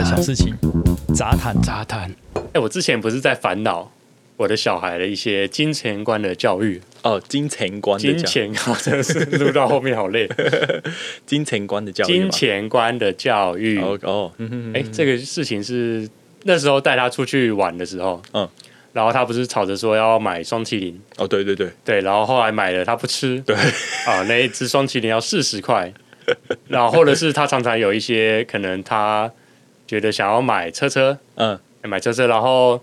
的小事情，杂谈。杂谈。哎，我之前不是在烦恼我的小孩的一些金钱观的教育？哦，金钱观，金钱啊，真的是录到后面好累。金钱观的教育，金钱观的教育。哦哦，哎，这个事情是那时候带他出去玩的时候，嗯，然后他不是吵着说要买双麒麟，哦，对对对。对，然后后来买了他不吃，对。啊，那一只双麒麟要四十块。然后或者是他常常有一些可能他觉得想要买车车，嗯，买车车，然后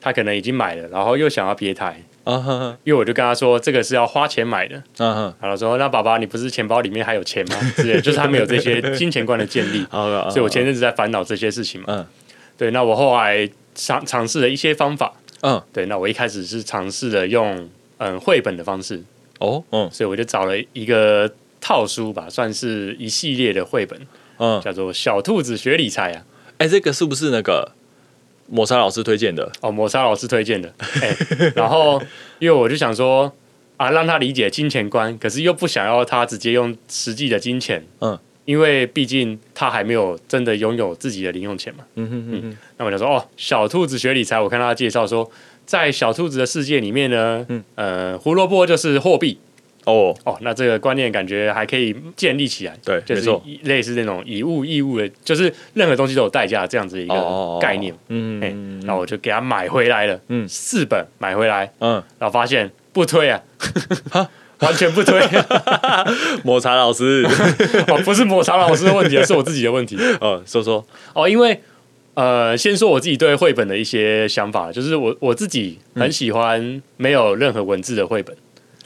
他可能已经买了，然后又想要别台，啊因为我就跟他说这个是要花钱买的，嗯哼，然后说那爸爸你不是钱包里面还有钱吗？之类，就是他没有这些金钱观的建立，所以我前阵子在烦恼这些事情嘛，嗯，对，那我后来尝尝试了一些方法，嗯，对，那我一开始是尝试了用嗯绘本的方式，哦，嗯，所以我就找了一个。套书吧，算是一系列的绘本，嗯，叫做《小兔子学理财》啊。哎，这个是不是那个抹茶老师推荐的？哦，抹茶老师推荐的。哎，然后 因为我就想说啊，让他理解金钱观，可是又不想要他直接用实际的金钱，嗯，因为毕竟他还没有真的拥有自己的零用钱嘛。嗯哼哼哼。那我就说哦，小兔子学理财，我看他介绍说，在小兔子的世界里面呢，嗯呃，胡萝卜就是货币。哦。哦，那这个观念感觉还可以建立起来，对，就是类似那种以物易物的，就是任何东西都有代价这样子一个概念。嗯，哎，那我就给他买回来了，嗯，四本买回来，嗯，然后发现不推啊，完全不推。抹茶老师，哦，不是抹茶老师的问题，是我自己的问题。哦，说说。哦，因为呃，先说我自己对绘本的一些想法，就是我我自己很喜欢没有任何文字的绘本。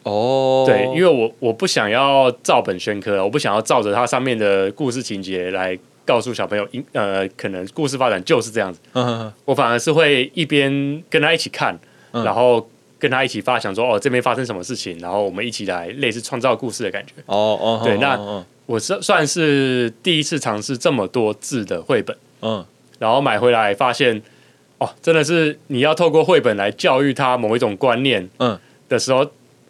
哦，对，因为我我不想要照本宣科，我不想要照着它上面的故事情节来告诉小朋友，呃，可能故事发展就是这样子。嗯，我反而是会一边跟他一起看，然后跟他一起发想说，哦，这边发生什么事情，然后我们一起来类似创造故事的感觉。哦哦，对，那我是算是第一次尝试这么多字的绘本。嗯，然后买回来发现，哦，真的是你要透过绘本来教育他某一种观念，嗯的时候。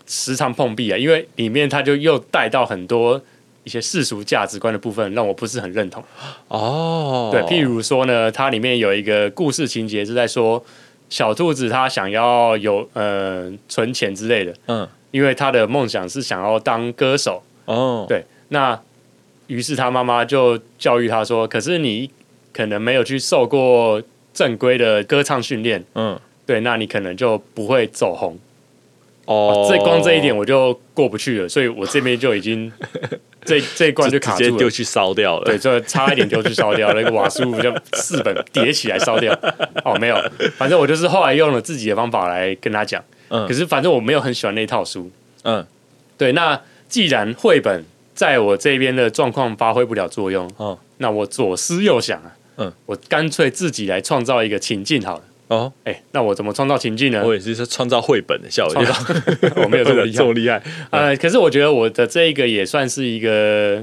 时常碰壁啊，因为里面他就又带到很多一些世俗价值观的部分，让我不是很认同。哦，对，譬如说呢，它里面有一个故事情节是在说小兔子它想要有呃存钱之类的，嗯，因为他的梦想是想要当歌手。哦，对，那于是他妈妈就教育他说：“可是你可能没有去受过正规的歌唱训练，嗯，对，那你可能就不会走红。”哦，这光这一点我就过不去了，所以我这边就已经 这这一关就卡住了，丢去烧掉了。对，就差一点丢去烧掉，那个瓦斯炉就四本叠起来烧掉。哦，没有，反正我就是后来用了自己的方法来跟他讲。嗯，可是反正我没有很喜欢那套书。嗯，对，那既然绘本在我这边的状况发挥不了作用，哦，那我左思右想啊，嗯，我干脆自己来创造一个情境好了。哦，哎，那我怎么创造情境呢？我也是说创造绘本的效果，我没有这么 这么厉害。呃，可是我觉得我的这一个也算是一个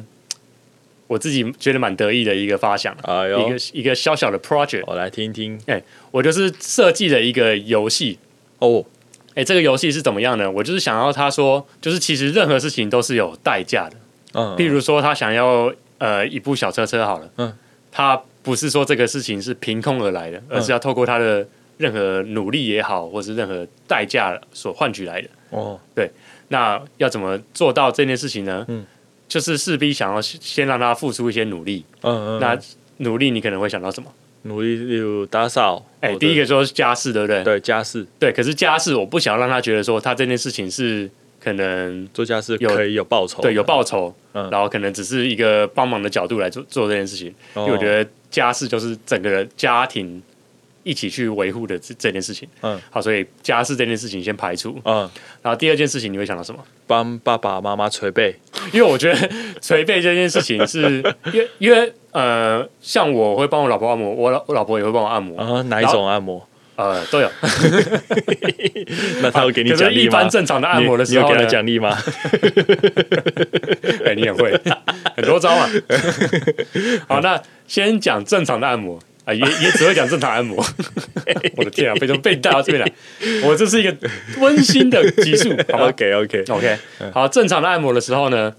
我自己觉得蛮得意的一个发想，一个一个小小的 project。我来听听。哎，我就是设计了一个游戏。哦，哎，这个游戏是怎么样呢？我就是想要他说，就是其实任何事情都是有代价的。嗯，譬如说他想要呃一部小车车好了，嗯，他。不是说这个事情是凭空而来的，而是要透过他的任何努力也好，或是任何代价所换取来的。哦，对，那要怎么做到这件事情呢？嗯，就是势必想要先让他付出一些努力。嗯嗯。那努力你可能会想到什么？努力例如打扫。哎，第一个说是家事，对不对？对，家事。对，可是家事我不想要让他觉得说他这件事情是可能做家事有可以有报酬，对，有报酬。嗯。然后可能只是一个帮忙的角度来做做这件事情，因为我觉得。家事就是整个家庭一起去维护的这这件事情，嗯，好，所以家事这件事情先排除，嗯，然后第二件事情你会想到什么？帮爸爸妈妈捶背，因为我觉得捶背这件事情是，因为因为呃，像我会帮我老婆按摩，我老我老婆也会帮我按摩，啊，哪一种按摩？呃，都有。那他会给你奖励吗？一般正常的按摩的时候，你有给他奖励吗？哎，你也会很多招嘛。好，那先讲正常的按摩啊，也也只会讲正常按摩。我的天啊，被被带到这边来，我这是一个温馨的集数。OK OK OK。好，正常的按摩的时候呢，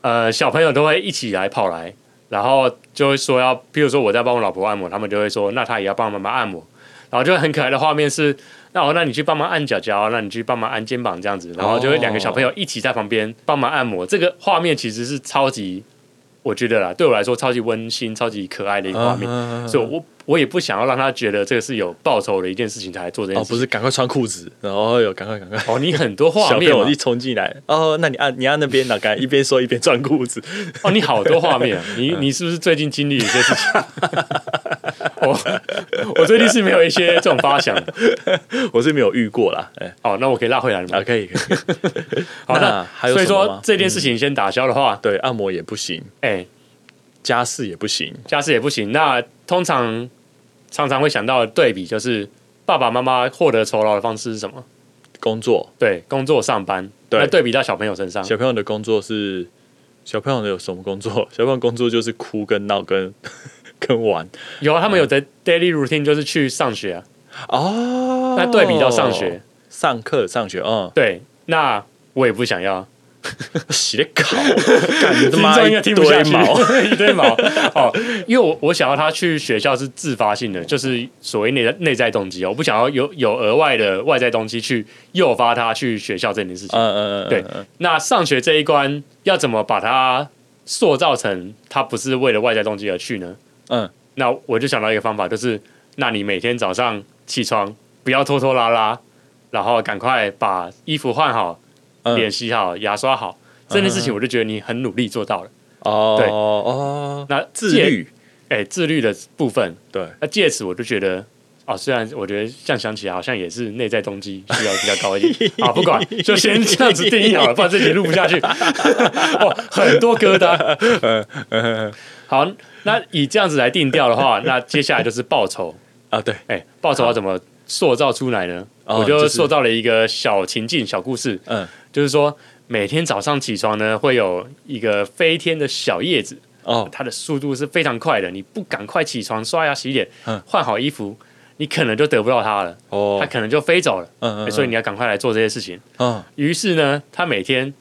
呃，小朋友都会一起来跑来，然后就会说要，譬如说我在帮我老婆按摩，他们就会说，那他也要帮妈妈按摩，然后就很可爱的画面是，那哦，那你去帮忙按脚脚，那你去帮忙按肩膀这样子，然后就会两个小朋友一起在旁边帮忙按摩，这个画面其实是超级，我觉得啦，对我来说超级温馨、超级可爱的一个画面，所以我。我也不想要让他觉得这个是有报酬的一件事情才来做这件事。哦，不是，赶快穿裤子，然后有赶快赶快。哦，你很多画面，小朋友一冲进来，哦，那你按你按那边，哪个一边说一边穿裤子。哦，你好多画面，你 你是不是最近经历一些事情？我 我最近是没有一些这种发想，我是没有遇过啦。哎，哦，那我可以拉回来了吗？可以，可以。好的，所以说这件事情先打消的话，对，按摩也不行，哎，家事也不行，家事也不行。那通常。常常会想到的对比就是爸爸妈妈获得酬劳的方式是什么？工作，对，工作上班。对，对比到小朋友身上，小朋友的工作是小朋友有什么工作？小朋友工作就是哭跟闹跟跟玩。有啊，他们有的 daily routine 就是去上学啊。哦，那对比到上学、上课、上学，嗯，对，那我也不想要。洗的考，听众应该听一堆毛 哦。因为我我想要他去学校是自发性的，就是所谓内在内在动机哦。我不想要有有额外的外在动机去诱发他去学校这件事情。嗯嗯嗯，对。那上学这一关要怎么把它塑造成他不是为了外在动机而去呢？嗯，那我就想到一个方法，就是那你每天早上起床不要拖拖拉拉，然后赶快把衣服换好。脸洗好，牙刷好，这件事情我就觉得你很努力做到了。哦，对。哦，那自律，哎，自律的部分，对，那借此我就觉得，哦，虽然我觉得这样想起来好像也是内在动机需要比较高一点。啊，不管，就先这样子定义好了，不然这集录不下去。哦，很多疙瘩。嗯好，那以这样子来定调的话，那接下来就是报酬啊。对，哎，报酬要怎么塑造出来呢？我就塑造了一个小情境、小故事。嗯。就是说，每天早上起床呢，会有一个飞天的小叶子哦，它的速度是非常快的。你不赶快起床、刷牙、洗脸、换好衣服，你可能就得不到它了哦，它可能就飞走了。嗯嗯，所以你要赶快来做这些事情。嗯，于是呢，他每天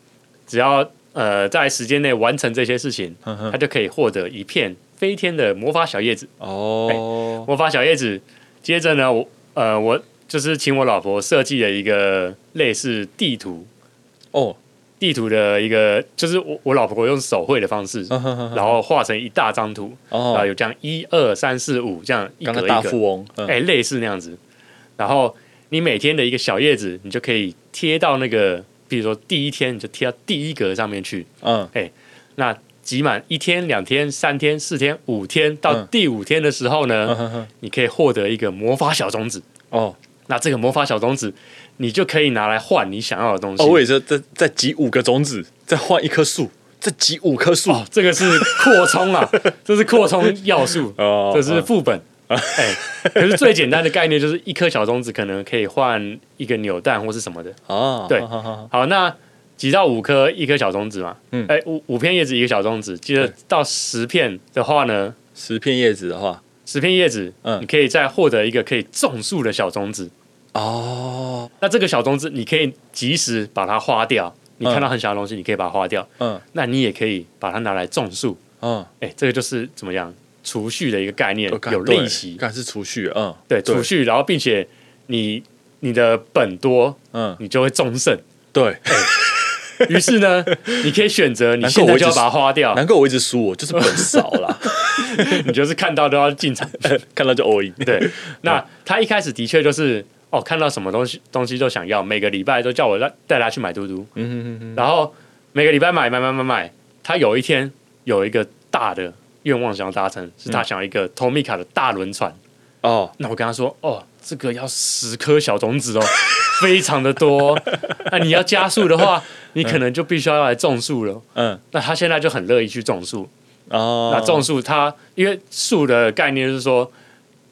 只要呃在时间内完成这些事情，他就可以获得一片飞天的魔法小叶子哦。魔法小叶子，接着呢，我呃我就是请我老婆设计了一个类似地图。哦，地图的一个就是我我老婆用手绘的方式，然后画成一大张图，然后有这样一二三四五这样一格一格，哎，类似那样子。然后你每天的一个小叶子，你就可以贴到那个，比如说第一天你就贴到第一格上面去，嗯，哎，那集满一天、两天、三天、四天、五天，到第五天的时候呢，你可以获得一个魔法小种子。哦，那这个魔法小种子。你就可以拿来换你想要的东西。哦，我也是，再再集五个种子，再换一棵树，再集五棵树。这个是扩充啊，这是扩充要素。哦，这是副本。哎，可是最简单的概念就是一颗小种子可能可以换一个扭蛋或是什么的。哦，对，好，那集到五颗一颗小种子嘛。嗯，哎，五五片叶子一个小种子，记得到十片的话呢，十片叶子的话，十片叶子，嗯，你可以再获得一个可以种树的小种子。哦，那这个小种子你可以及时把它花掉。你看到很小的东西，你可以把它花掉。嗯，那你也可以把它拿来种树。嗯，哎，这个就是怎么样储蓄的一个概念，有利息，是储蓄。嗯，对，储蓄，然后并且你你的本多，嗯，你就会终胜。对，于是呢，你可以选择你现在就要把它花掉。难怪我一直输，我就是本少了。你就是看到都要进场，看到就 all in。对，那他一开始的确就是。哦，看到什么东西东西都想要，每个礼拜都叫我带带他去买嘟嘟，嗯哼哼然后每个礼拜买买买买买，他有一天有一个大的愿望想要达成，是他想要一个 Tomica 的大轮船哦。那我跟他说，哦，这个要十颗小种子哦，非常的多。那你要加速的话，你可能就必须要来种树了。嗯，那他现在就很乐意去种树哦。那种树，他因为树的概念是说。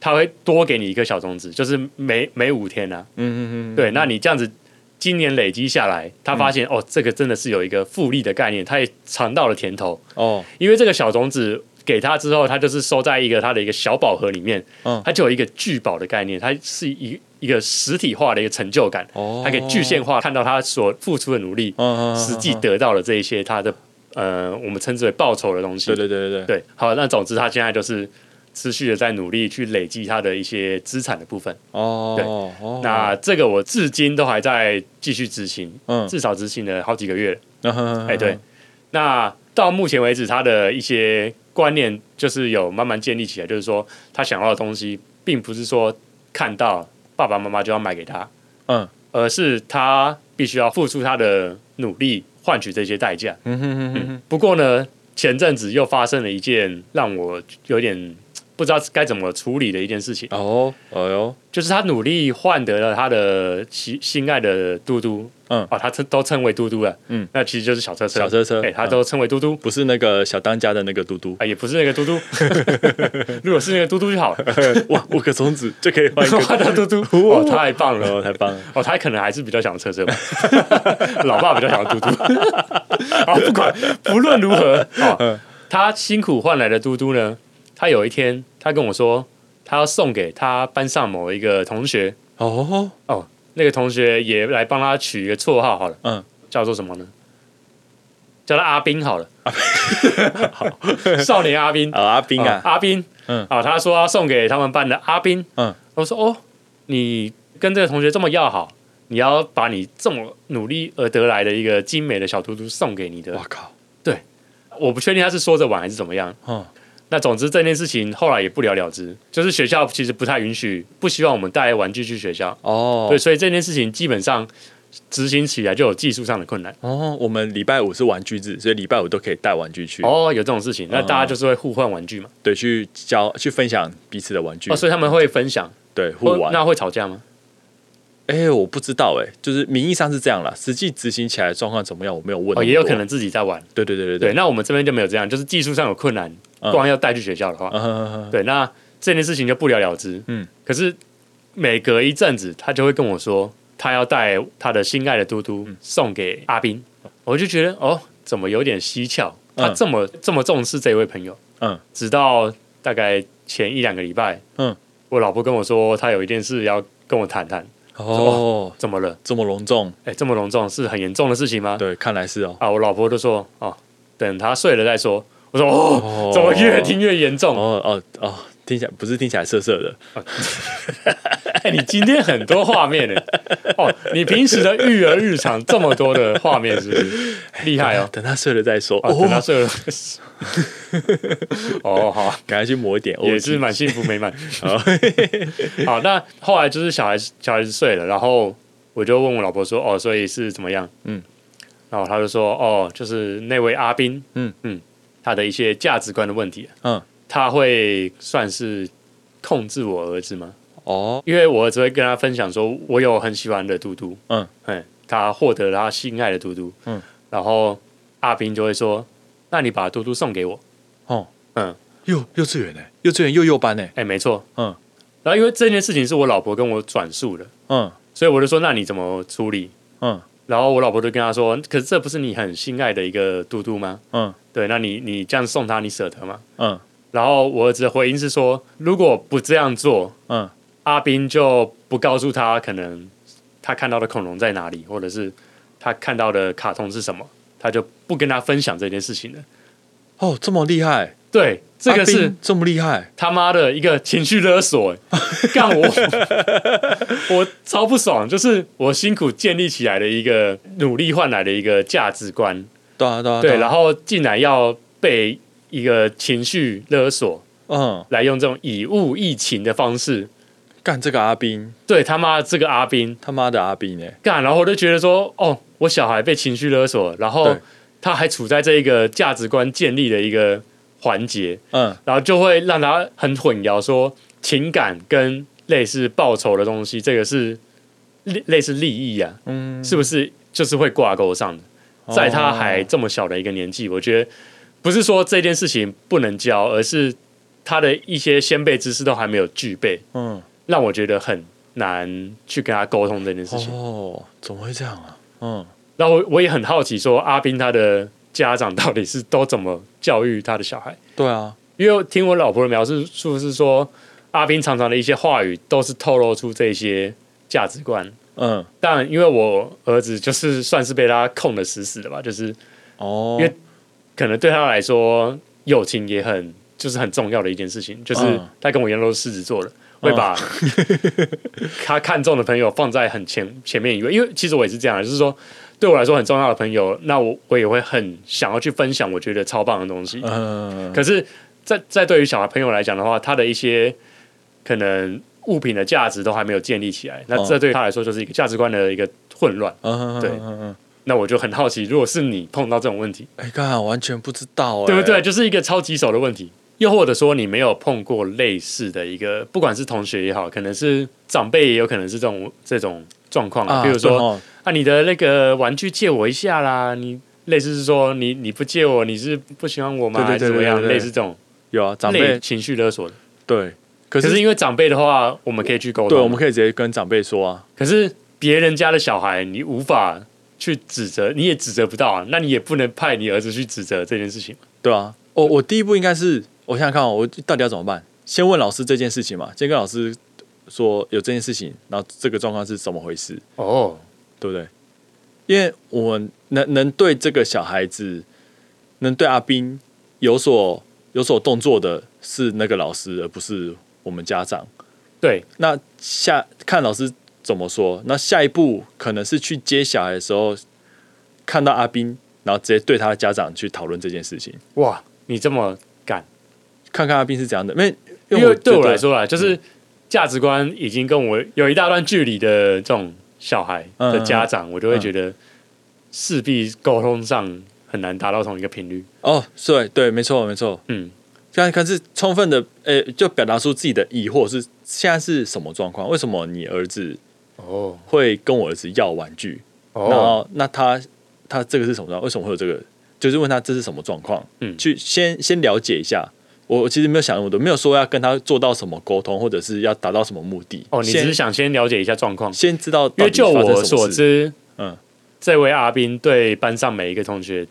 他会多给你一个小种子，就是每每五天呢。嗯嗯嗯。对，那你这样子今年累积下来，他发现哦，这个真的是有一个复利的概念，他也尝到了甜头哦。因为这个小种子给他之后，他就是收在一个他的一个小宝盒里面，嗯，他就有一个聚宝的概念，它是一一个实体化的一个成就感，哦，它可以具现化看到他所付出的努力，实际得到了这一些他的呃，我们称之为报酬的东西。对对对对对，对，好，那总之他现在就是持续的在努力去累积他的一些资产的部分。哦，对哦那这个我至今都还在继续执行，嗯至少执行了好几个月了。哎哎，对，，那到目前为止，他的一些观念就是有慢慢建立起来，就是说他想要的东西，并不是说看到爸爸妈妈就要买给他，嗯而是他必须要付出他的努力换取这些代价。嗯哼哼哼哼，不过呢，前阵子又发生了一件让我有点不知道该怎么处理的一件事情，哦，哎呦，就是他努力换得了他的心心爱的嘟嘟，嗯。哦，他称都称为嘟嘟了，嗯，那其实就是小车车，小车车哎，他嗯。都称为嘟嘟。不是那个小当家的那个嘟嘟，啊，也不是那个嘟嘟，如果是那个嘟嘟就好了，哇，五个种子就可以换一个，到嘟嘟，哦，太棒了，哦，太棒了，哦，他可能还是比较想车车吧，老爸比较想要嘟嘟。啊，不管不论如何，哦，他辛苦换来的嘟嘟呢，他有一天他跟我说，他要送给他班上某一个同学，哦，哦，那个同学也来帮他取一个绰号好了，嗯，叫做什么呢？叫他阿斌好了，好，少年阿斌，啊，阿斌哦啊，阿斌，嗯。啊，他说要送给他们班的阿斌，嗯，我说哦，你跟这个同学这么要好，你要把你这么努力而得来的一个精美的小图图送给你的。我，靠，对我不确定他是说着玩还是怎么样。嗯，那总之这件事情后来也不了了之，就是学校其实不太允许，不希望我们带玩具去学校，哦，对，所以这件事情基本上执行起来就有技术上的困难。哦，我们礼拜五是玩具日，所以礼拜五都可以带玩具去，哦，有这种事情，那嗯大家就是会互换玩具嘛？对，去交去分享彼此的玩具哦，，所以他们会分享，对，互玩。那会吵架吗？哎，我不知道，哎，就是名义上是这样了，实际执行起来的状况怎么样，我没有问哦，也有可能自己在玩。对对对对对，，那我们这边就没有这样，就是技术上有困难，不然要带去学校的话，对，那这件事情就不了了之。嗯，可是每隔一阵子，他就会跟我说，他要带他的心爱的嘟嘟嗯。送给阿斌，我就觉得哦，怎么有点蹊跷？他嗯这么、这么重视这位朋友，嗯，直到大概前一两个礼拜，嗯，我老婆跟我说，她有一件事要跟我谈谈，哦，怎么了？这么隆重，哎，这么隆重，是很严重的事情吗？对，看来是哦。啊，我老婆都说，哦，等他睡了再说。我说，哦，哦怎么越听越严重？哦哦哦，听起来不是听起来涩涩的，哎、你今天很多画面呢。哦，你平时的育儿日常这么多的画面，是不是厉害哦？等他睡了再说。哦，等他哦，睡了。哦，好，赶快去抹一点。也是蛮幸福美满。好好，那后来就是小孩子小孩子睡了，然后我就问我老婆说：“哦，所以是怎么样？”嗯，然后他就说：“哦，就是那位阿斌，嗯嗯，他的一些价值观的问题，嗯，他会算是控制我儿子吗？哦，因为我儿子会跟他分享说，我有很喜欢的嘟嘟，嗯，哎，他获得了他心爱的嘟嘟，嗯，然后阿斌就会说，那你把嘟嘟送给我，哦，嗯，幼幼稚园呢？幼稚园幼幼班呢？哎，没错，嗯，然后因为这件事情是我老婆跟我转述的，嗯。所以我就说，那你怎么处理？嗯。然后我老婆就跟他说，可是这不是你很心爱的一个嘟嘟吗？嗯。对，那你你这样送他，你舍得吗？嗯。然后我儿子的回应是说，如果不这样做，嗯，阿斌就不告诉他可能他看到的恐龙在哪里，或者是他看到的卡通是什么，他就不跟他分享这件事情了。哦，这么厉害，对，这个是这么厉害，他妈的一个情绪勒索、欸，干我，我超不爽。就是我辛苦建立起来的一个努力换来的一个价值观，对啊对啊，对，啊然后竟然要被一个情绪勒索，嗯，来用这种以物易情的方式，干这个阿斌，对他妈这个阿斌他妈的阿斌呢？干，然后我就觉得说，哦，我小孩被情绪勒索，然后他还处在这一个价值观建立的一个环节，嗯然后就会让他很混淆，说情感跟类似报酬的东西，这个是类类似利益啊，嗯，是不是就是会挂钩上的？在他还这么小的一个年纪，我觉得不是说这件事情不能教，而是他的一些先辈知识都还没有具备，嗯让我觉得很难去跟他沟通这件事情。哦，怎么会这样啊？嗯那我我也很好奇，说阿斌他的家长到底是都怎么教育他的小孩？对啊，因为听我老婆的描述，是不是说阿斌常常的一些话语都是透露出这些价值观。嗯但因为我儿子就是算是被他控的死死的吧，就是哦，因为可能对他来说，友情也很就是很重要的一件事情，就是他跟我一样都是狮子座的，会把他看中的朋友放在很前前面一位。因为其实我也是这样，就是说对我来说很重要的朋友，那我我也会很想要去分享我觉得超棒的东西。嗯，可是，在在对于小孩朋友来讲的话，他的一些可能物品的价值都还没有建立起来，那这对他来说就是一个价值观的一个混乱。嗯，对，那我就很好奇，如果是你碰到这种问题，哎，刚好完全不知道，对不对？就是一个超棘手的问题。又或者说你没有碰过类似的一个，不管是同学也好，可能是长辈，也有可能是这种这种状况啊。比如说啊，你的那个玩具借我一下啦，你类似是说你你不借我，你是不喜欢我吗？还是怎么样？类似这种有啊，长辈情绪勒索的。对，可是因为长辈的话，我们可以去沟通，对，我们可以直接跟长辈说啊。可是别人家的小孩，你无法去指责，你也指责不到啊。那你也不能派你儿子去指责这件事情对啊，我我第一步应该是。我想想看，我到底要怎么办？先问老师这件事情嘛，先跟老师说有这件事情，然后这个状况是怎么回事？哦，对不对？因为我们能能对这个小孩子，能对阿斌有所有所动作的是那个老师，而不是我们家长。对，那下看老师怎么说。那下一步可能是去接小孩的时候，看到阿斌，然后直接对他的家长去讨论这件事情。哇，你这么干！看看阿斌是怎样的，因为因为对我来说啊，就是价值观已经跟我有一大段距离的这种小孩的家长，我就会觉得势必沟通上很难达到同一个频率。哦，对对，没错没错，嗯，现在可是充分的，呃，就表达出自己的疑惑是现在是什么状况？为什么你儿子哦会跟我儿子要玩具？然后那他他这个是什么状况？为什么会有这个？就是问他这是什么状况？嗯，去先先了解一下。我其实没有想那么多，没有说要跟他做到什么沟通，或者是要达到什么目的。哦，你只是想先了解一下状况，先知道。因为就我所知，嗯，这位阿斌对班上每一个同学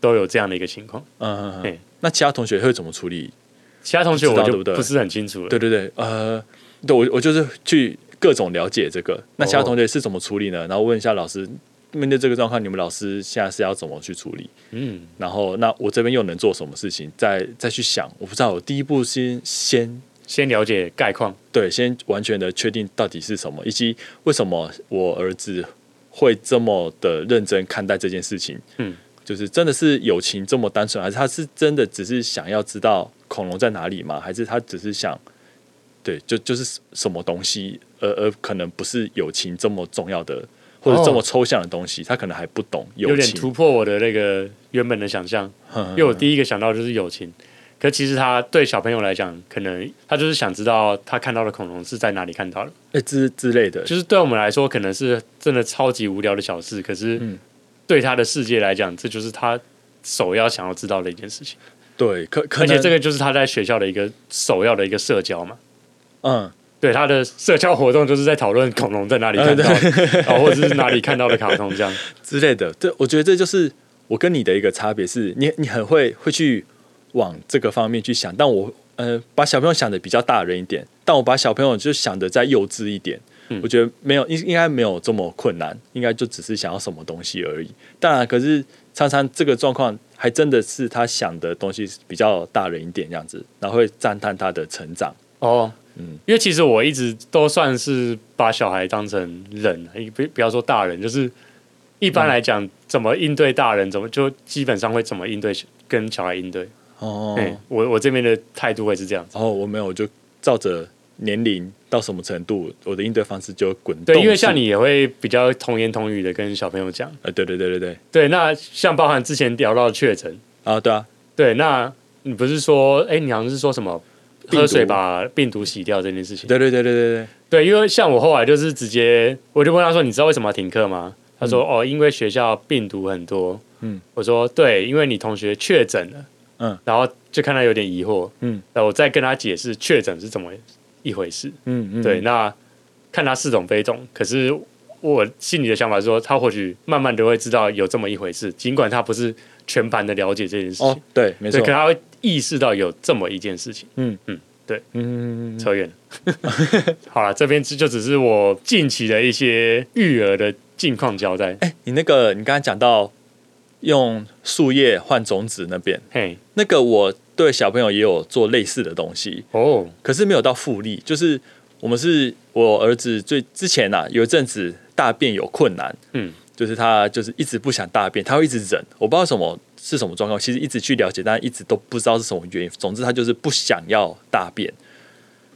都有这样的一个情况。嗯嗯嗯。那其他同学会怎么处理？其他同学我就不是很清楚了。对对对，呃，对我我就是去各种了解这个。那其他同学是怎么处理呢？然后问一下老师。面对这个状况，你们老师现在是要怎么去处理？嗯，然后那我这边又能做什么事情？再再去想，我不知道。我第一步先先先了解概况，对，先完全的确定到底是什么，以及为什么我儿子会这么的认真看待这件事情。嗯，就是真的是友情这么单纯，还是他是真的只是想要知道恐龙在哪里吗？还是他只是想对，就就是什么东西，而而可能不是友情这么重要的。或者这么抽象的东西，他可能还不懂。有点突破我的那个原本的想象，因为我第一个想到就是友情。可其实他对小朋友来讲，可能他就是想知道他看到的恐龙是在哪里看到的，哎之之类的。就是对我们来说，可能是真的超级无聊的小事，可是对他的世界来讲，这就是他首要想要知道的一件事情。对，可而且这个就是他在学校的一个首要的一个社交嘛。嗯。对他的社交活动就是在讨论恐龙在哪里看到，啊，或者是哪里看到的卡通这样 之类的。这我觉得这就是我跟你的一个差别，是你你很会会去往这个方面去想，但我呃把小朋友想的比较大人一点，但我把小朋友就想的再幼稚一点。我觉得没有应应该没有这么困难，应该就只是想要什么东西而已。当然，可是常常这个状况还真的是他想的东西比较大人一点这样子，然后会赞叹他的成长哦。嗯，因为其实我一直都算是把小孩当成人，不不要说大人，就是一般来讲，怎么应对大人，怎么就基本上会怎么应对跟小孩应对。哦，我我这边的态度会是这样子。哦，我没有，我就照着年龄到什么程度，我的应对方式就滚动。对，因为像你也会比较童言童语的跟小朋友讲。呃，对对对对对对。那像包含之前聊到确诊啊，对啊，对，那你不是说，哎，你好像是说什么？喝水把病毒洗掉这件事情，对对对对对对对，因为像我后来就是直接，我就问他说：“你知道为什么要停课吗？”他说：“哦，因为学校病毒很多。”嗯，我说：“对，因为你同学确诊了。”嗯，然后就看他有点疑惑，嗯，那我再跟他解释确诊是怎么一回事。嗯嗯，对，那看他似懂非懂，可是我心里的想法是说，他或许慢慢都会知道有这么一回事，尽管他不是全盘的了解这件事情。对，没错，可他会。意识到有这么一件事情，嗯。嗯，对，嗯，扯远了，好了，这边就只是我近期的一些育儿的近况交代。哎，你那个，你刚才讲到用树叶换种子那边，嘿，那个我对小朋友也有做类似的东西哦，可是没有到复利，就是我们是我儿子最之前呐、有一阵子大便有困难，嗯，就是他就是一直不想大便，他会一直忍，我不知道什么是什么状况，其实一直去了解，但一直都不知道是什么原因。总之他就是不想要大便，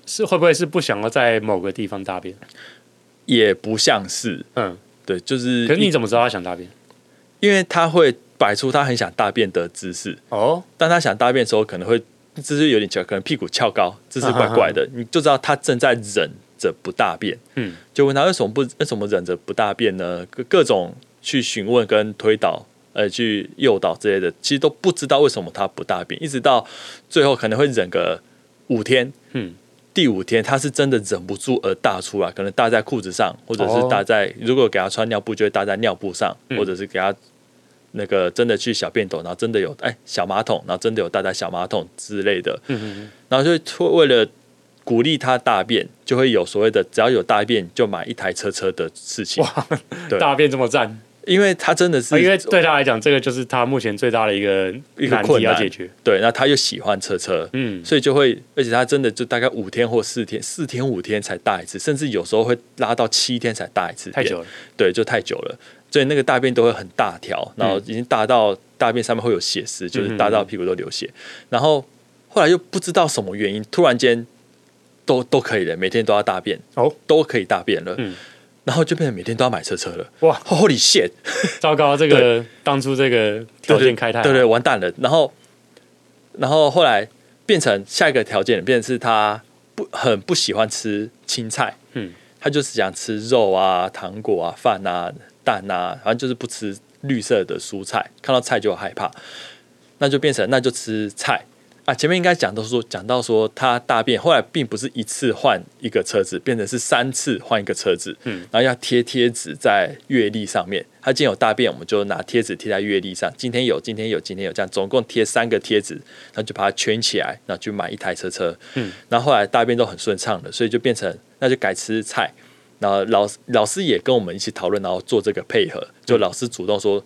是会不会是不想要在某个地方大便？也不像是嗯，对，就是可是你怎么知道他想大便？因为他会摆出他很想大便的姿势，哦，当他想大便的时候，可能会姿势有点奇怪，可能屁股翘高，姿势怪怪的，你就知道他正在忍着不大便。嗯，就问他为什么不为什么忍着不大便呢？各各种去询问跟推导，呃，去诱导之类的，其实都不知道为什么他不大便，一直到最后可能会忍个五天，嗯，第五天他是真的忍不住而大出来，可能搭在裤子上，或者是哦。搭在、如果给他穿尿布，就会搭在尿布上，嗯。或者是给他那个真的去小便斗，然后真的有哎小马桶，然后真的有搭在小马桶之类的，嗯嗯。然后就会为了鼓励他大便，就会有所谓的只要有大便就买一台车车的事情，哇，对。大便这么赞，因为他真的是、啊因为对他来讲，这个就是他目前最大的一个一个困难。要解决。对，那他又喜欢车车，嗯，所以就会，而且他真的就大概五天或四天，四天五天才大一次，甚至有时候会拉到七天才大一次，太久了。对，就太久了，所以那个大便都会很大条，然后已经大到大便上面会有血丝，就是大到屁股都流血。然后后来又不知道什么原因，突然间都都可以的，每天都要大便，哦，都可以大便了，嗯。然后就变成每天都要买车车了。哇，Holy shit！糟糕，这个当初这个条件开太好对对，完蛋了。然后，然后后来变成下一个条件，变成是他不很不喜欢吃青菜，嗯，他就是想吃肉啊、糖果啊、饭啊、蛋啊，反正就是不吃绿色的蔬菜，看到菜就害怕，那就变成那就吃菜。啊，前面应该讲到说，讲到说他大便，后来并不是一次换一个车子，变成是三次换一个车子，嗯，然后要贴贴纸在月历上面。他今天有大便，我们就拿贴纸贴在月历上。今天有，今天有，今天有，这样总共贴三个贴纸，然后就把它圈起来，然后去买一台车车。嗯，然后后来大便都很顺畅的，所以就变成那就改吃菜。然后老老师也跟我们一起讨论，然后做这个配合。就老师主动说，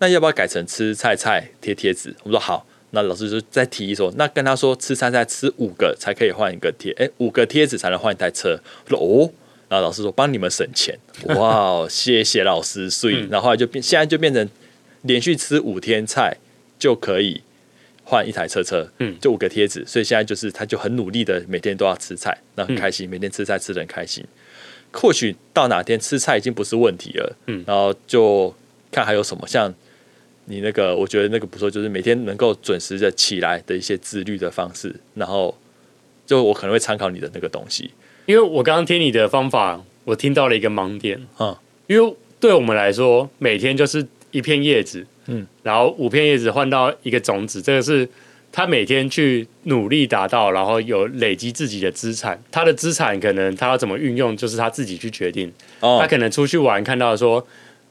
那要不要改成吃菜菜贴贴纸？我们说好。那老师就再提议说，那跟他说吃菜菜吃五个才可以换一个贴，哎，五个贴纸才能换一台车。我说哦，然后老师说帮你们省钱，哇哦，谢谢老师。所以，嗯然后后来就变，现在就变成连续吃五天菜就可以换一台车车，嗯就五个贴纸。所以现在就是他就很努力的每天都要吃菜，那很开心，每天吃菜吃的很开心。或许到哪天吃菜已经不是问题了，嗯然后就看还有什么像。你那个，我觉得那个不错，就是每天能够准时的起来的一些自律的方式，然后就我可能会参考你的那个东西，因为我刚刚听你的方法，我听到了一个盲点。嗯，因为对我们来说，每天就是一片叶子，嗯，然后五片叶子换到一个种子，这个是他每天去努力达到，然后有累积自己的资产。他的资产可能他要怎么运用，就是他自己去决定。他哦，可能出去玩看到说，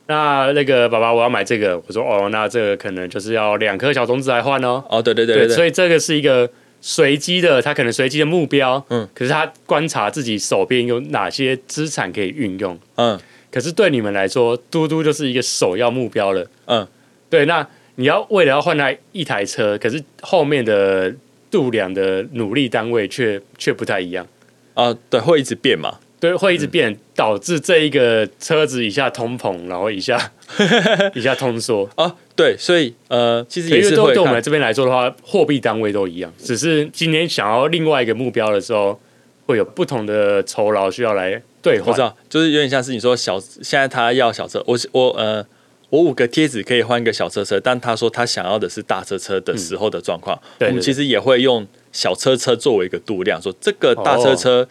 那那个爸爸我要买这个，我说哦，那这个可能就是要两颗小种子来换哦。哦，对对对对，对所以这个是一个随机的，他可能随机的目标，嗯，可是他观察自己手边有哪些资产可以运用。嗯可是对你们来说，嘟嘟就是一个首要目标了。嗯，对，那你要为了要换来一台车，可是后面的度量的努力单位却却不太一样。啊，对，会一直变嘛，对，会一直变，导致这一个车子一下通膨，然后一下 一下通缩。啊，对，所以呃，其实因为也是会对对我们这边来说的话，货币单位都一样，只是今天想要另外一个目标的时候，会有不同的酬劳需要来兑换我知。道，就是有点像是你说小，现在他要小车，我我呃，我五个贴纸可以换一个小车车，但他说他想要的是大车车的时候的状况，对对我们其实也会用小车车作为一个度量，说这个大车车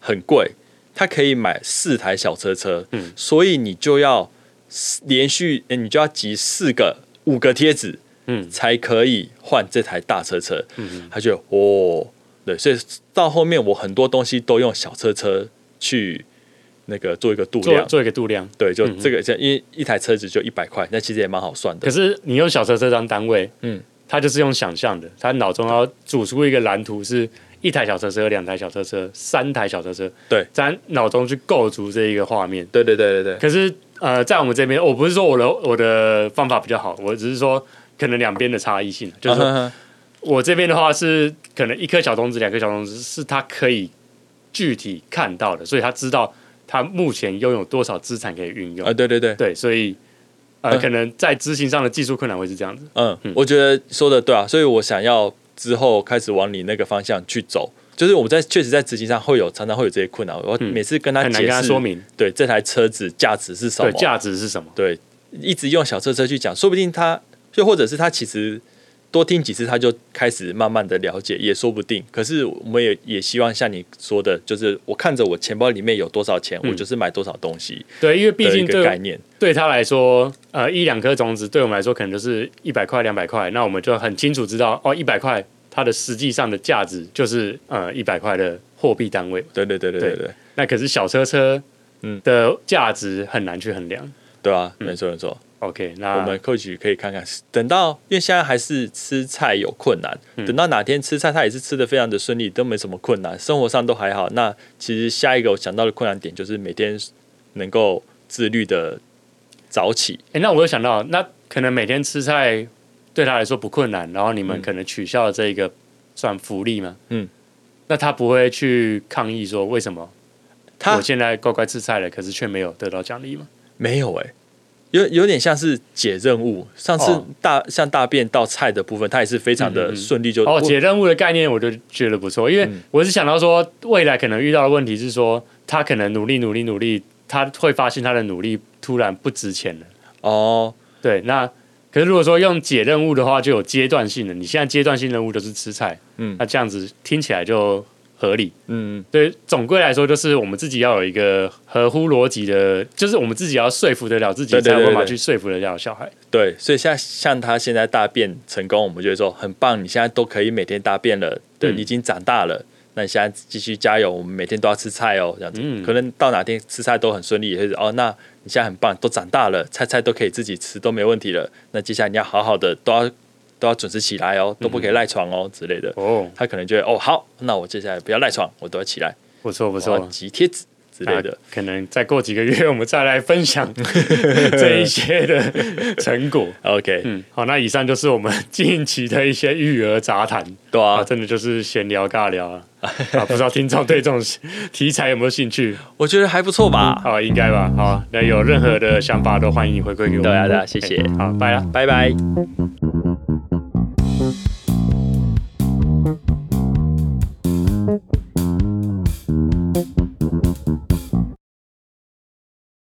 很贵，他可以买四台小车车，嗯所以你就要连续，呃你就要集四个五个贴纸，嗯才可以换这台大车车。嗯他觉得哦，对，所以到后面我很多东西都用小车车去那个做一个度量，做做一个度量。对，就嗯这个，因为一台车子就一百块，那其实也蛮好算的可。是你用小车车当单位，嗯，他就是用想象的，他脑中要组出一个蓝图，是一台小车车、两台小车车、三台小车车，对，在脑中去构筑这一个画面。对对对对对。可是呃，在我们这边，我不是说我的我的方法比较好，我只是说可能两边的差异性，就是说我这边的话是可能一颗小种子、两颗小种子是他可以具体看到的，所以他知道他目前拥有多少资产可以运用啊。对对对对，所以呃，可能在执行上的技术困难会是这样子。嗯，我觉得说的对啊，所以我想要之后开始往你那个方向去走。就是我们在确实在执行上会有常常会有这些困难，我每次跟他解释说明，对这台车子价值是什么，价值是什么，对，一直用小车车去讲，说不定他又或者是他其实多听几次他就开始慢慢的了解，也说不定。可是我们也也希望像你说的，就是我看着我钱包里面有多少钱，我就是买多少东西。对，因为毕竟这个概念对他来说，呃，一两颗种子对我们来说可能就是一百块、两百块，那我们就很清楚知道，哦，一百块。它的实际上的价值就是呃一百块的货币单位。对对对对对对。那可是小车车嗯的价值很难去衡量。对啊，没错没错。OK，那我们或许可以看看，等到因为现在还是吃菜有困难，等到哪天吃菜，他也是吃的非常的顺利，都没什么困难，生活上都还好。那其实下一个我想到的困难点就是每天能够自律的早起。哎，那我有想到，那可能每天吃菜。对他来说不困难，然后你们可能取消了这一个算福利吗？嗯，那他不会去抗议说为什么？他我现在乖乖吃菜了，可是却没有得到奖励吗？没有哎，有有点像是解任务。上次大像大便到菜的部分，它也是非常的顺利就哦解任务的概念，我就觉得不错，因为我是想到说未来可能遇到的问题是说他可能努力努力努力，他会发现他的努力突然不值钱了。哦，对，那。可是如果说用解任务的话，就有阶段性的。你现在阶段性任务就是吃菜，嗯，那这样子听起来就合理，嗯，对。总归来说，就是我们自己要有一个合乎逻辑的，就是我们自己要说服得了自己，才有办法去说服得了小孩。对，所以像像他现在大便成功，我们就会说很棒，你现在都可以每天大便了，对你已经长大了。那你现在继续加油，我们每天都要吃菜哦，这样子。可能到哪天吃菜都很顺利，也是哦。那你现在很棒，都长大了，菜菜都可以自己吃，都没问题了。那接下来你要好好的，都要都要准时起来哦，都不可以赖床哦之类的。哦，他可能觉得哦好，那我接下来不要赖床，我都要起来。不错不错，集贴纸。之类的，可能再过几个月，我们再来分享 这一些的成果。OK，嗯，好，那以上就是我们近期的一些育儿杂谈，对啊，真的就是闲聊尬聊啊。啊，不知道听众对这种题材有没有兴趣？我觉得还不错吧。好，应该吧。好，那有任何的想法都欢迎回馈给我。对啊，对啊，谢谢。好，拜了，拜拜。